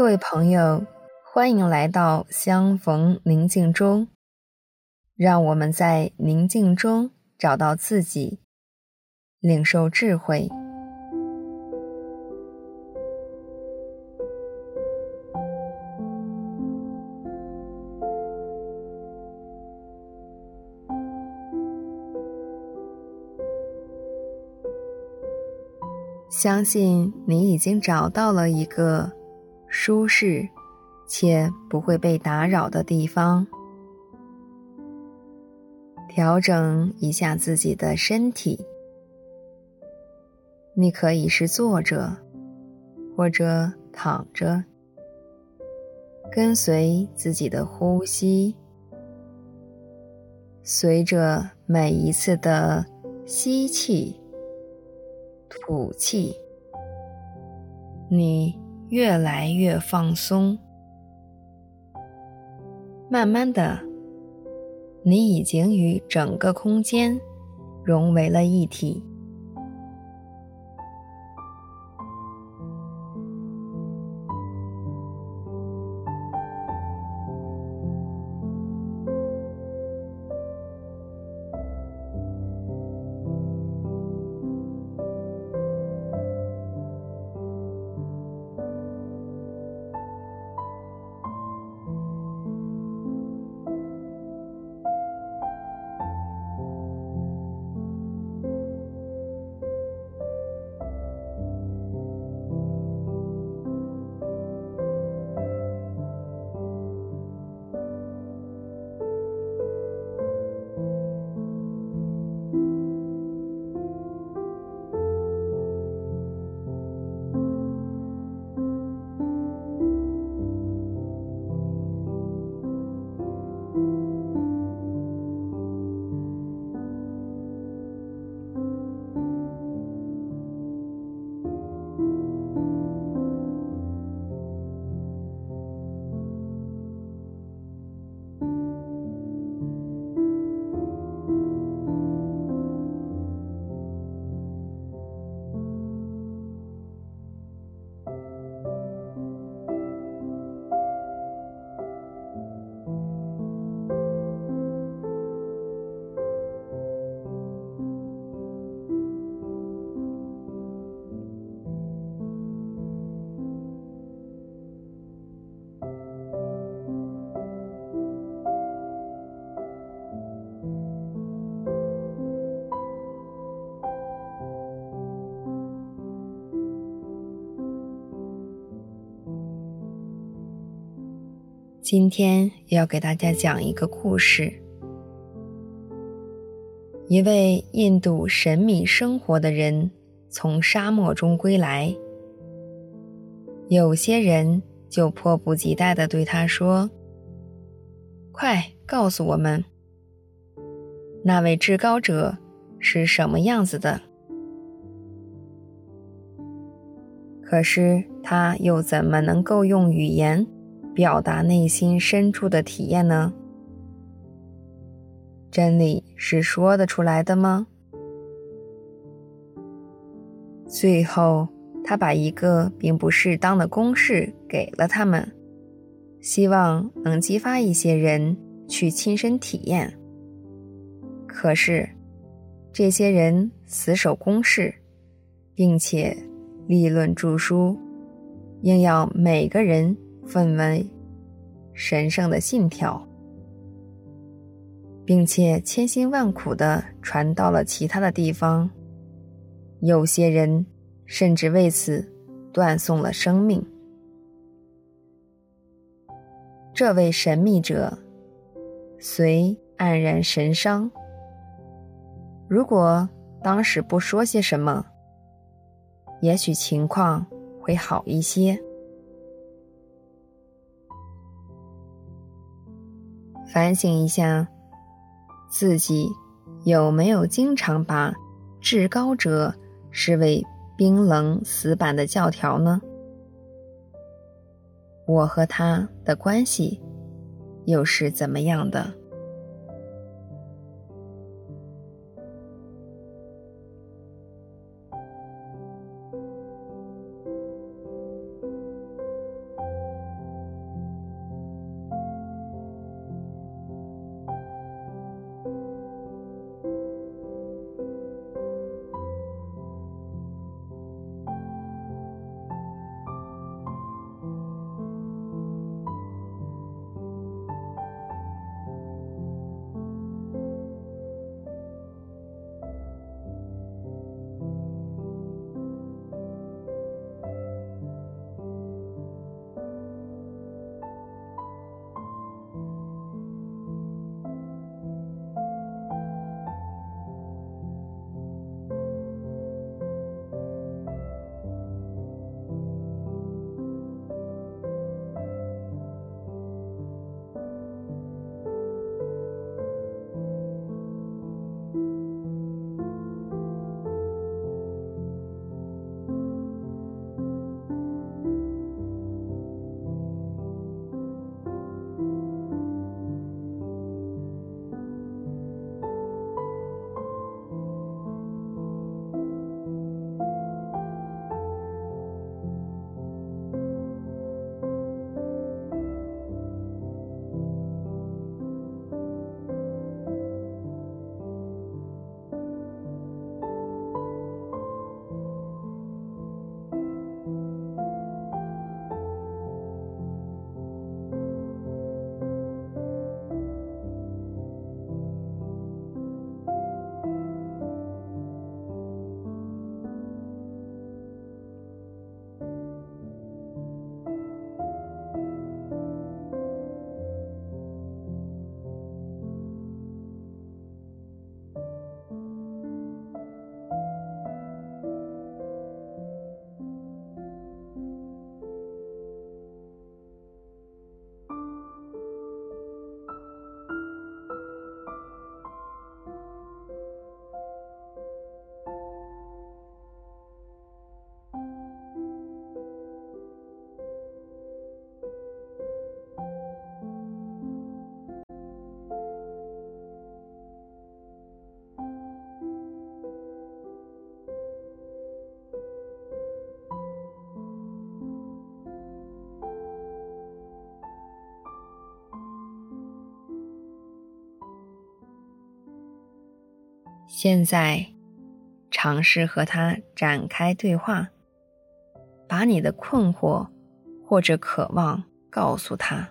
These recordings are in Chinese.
各位朋友，欢迎来到相逢宁静中，让我们在宁静中找到自己，领受智慧。相信你已经找到了一个舒适且不会被打扰的地方，调整一下自己的身体。你可以是坐着，或者躺着，跟随自己的呼吸，随着每一次的吸气。吐气，你越来越放松。慢慢的，你已经与整个空间融为了一体。今天要给大家讲一个故事。一位印度神秘生活的人从沙漠中归来，有些人就迫不及待地对他说：“快告诉我们，那位至高者是什么样子的？”可是他又怎么能够用语言表达内心深处的体验呢？真理是说得出来的吗？最后，他把一个并不适当的公式给了他们，希望能激发一些人去亲身体验。可是，这些人死守公式，并且立论著书，硬要每个人。分为神圣的信条，并且千辛万苦地传到了其他的地方。有些人甚至为此断送了生命。这位神秘者虽黯然神伤，如果当时不说些什么，也许情况会好一些。反省一下，自己有没有经常把至高者视为冰冷死板的教条呢？我和他的关系又是怎么样的？现在，尝试和他展开对话，把你的困惑或者渴望告诉他。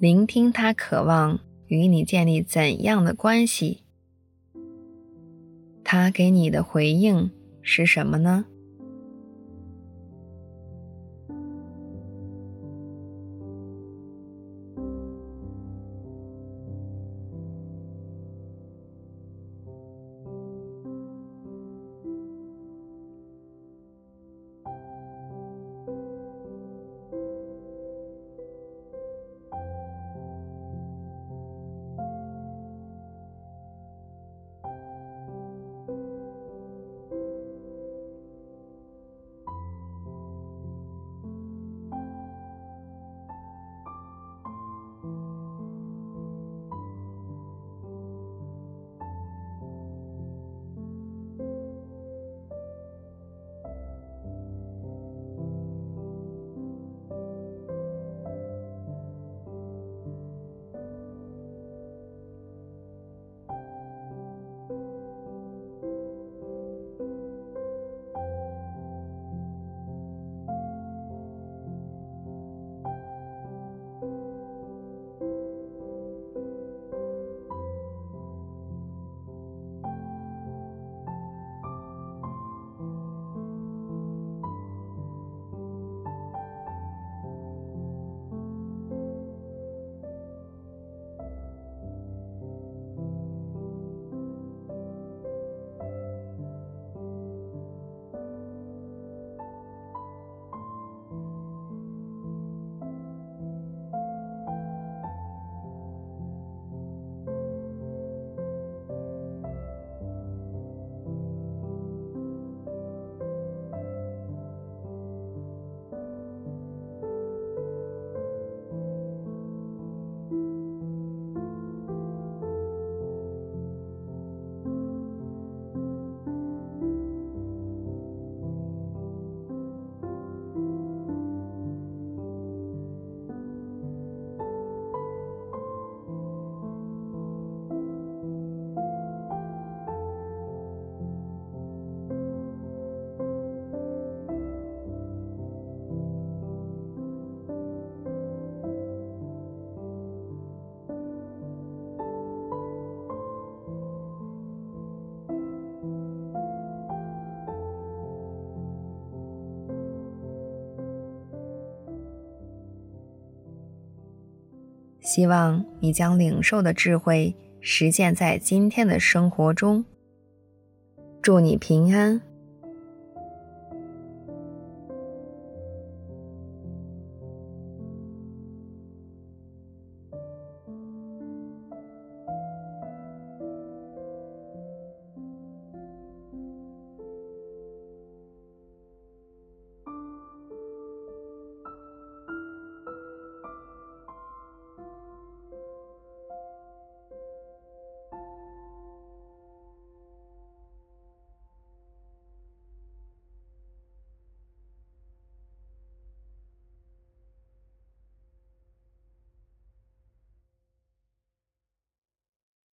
聆听他渴望与你建立怎样的关系？他给你的回应是什么呢？希望你将领受的智慧实践在今天的生活中。祝你平安。